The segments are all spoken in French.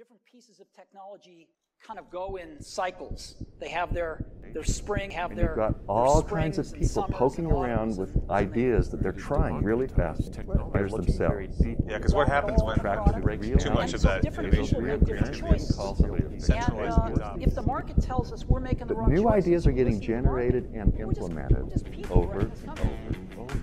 different pieces of technology kind of go in cycles. They have their their spring, have And their you've got their all kinds of people poking around with and- and ideas that they're trying really fast to betters themselves. Yeah, because what happens when Track to break too much of so that innovation people have different happens, choices. Call somebody And centralized uh, if the market tells us we're making the But wrong new choices, ideas are we're getting listening to the market. generated and implemented we're just people over and over company. and over.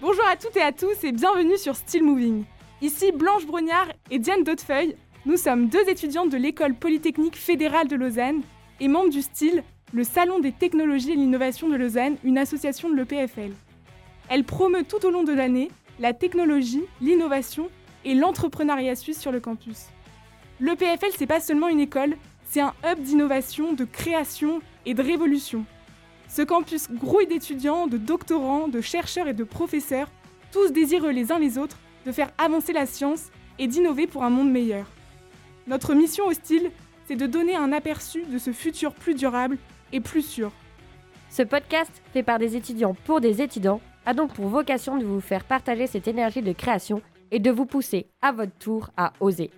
Bonjour à toutes et à tous et bienvenue sur Still Moving. Ici Blanche Brognard et Diane Dautefeuille. Nous sommes deux étudiantes de l'École Polytechnique Fédérale de Lausanne et membres du STIL, le Salon des technologies et l'innovation de Lausanne, une association de l'EPFL. Elle promeut tout au long de l'année la technologie, l'innovation et l'entrepreneuriat suisse sur le campus. L'EPFL, c'est pas seulement une école, c'est un hub d'innovation, de création et de révolution. Ce campus grouille d'étudiants, de doctorants, de chercheurs et de professeurs, tous désireux les uns les autres de faire avancer la science et d'innover pour un monde meilleur. Notre mission au style, c'est de donner un aperçu de ce futur plus durable et plus sûr. Ce podcast, fait par des étudiants pour des étudiants, a donc pour vocation de vous faire partager cette énergie de création et de vous pousser à votre tour à oser.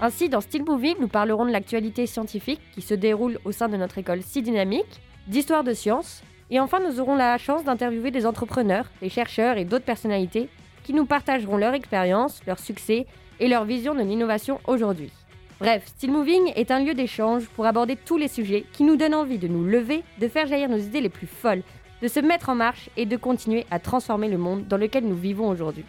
Ainsi, dans Still Moving, nous parlerons de l'actualité scientifique qui se déroule au sein de notre école si dynamique, d'histoire de science, et enfin nous aurons la chance d'interviewer des entrepreneurs, des chercheurs et d'autres personnalités qui nous partageront leur expérience, leur succès et leur vision de l'innovation aujourd'hui. Bref, Still Moving est un lieu d'échange pour aborder tous les sujets qui nous donnent envie de nous lever, de faire jaillir nos idées les plus folles, de se mettre en marche et de continuer à transformer le monde dans lequel nous vivons aujourd'hui.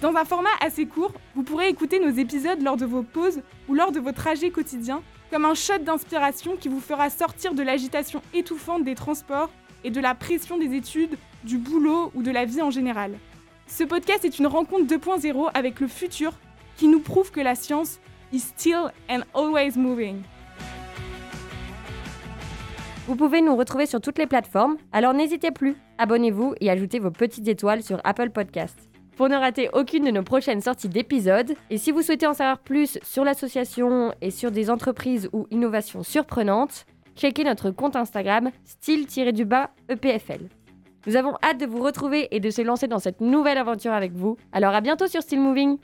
Dans un format assez court, vous pourrez écouter nos épisodes lors de vos pauses ou lors de vos trajets quotidiens, comme un shot d'inspiration qui vous fera sortir de l'agitation étouffante des transports et de la pression des études, du boulot ou de la vie en général. Ce podcast est une rencontre 2.0 avec le futur qui nous prouve que la science is still and always moving. Vous pouvez nous retrouver sur toutes les plateformes, alors n'hésitez plus, abonnez-vous et ajoutez vos petites étoiles sur Apple Podcasts. Pour ne rater aucune de nos prochaines sorties d'épisodes, et si vous souhaitez en savoir plus sur l'association et sur des entreprises ou innovations surprenantes, checkez notre compte Instagram style-du-bas EPFL. Nous avons hâte de vous retrouver et de se lancer dans cette nouvelle aventure avec vous, alors à bientôt sur Still Moving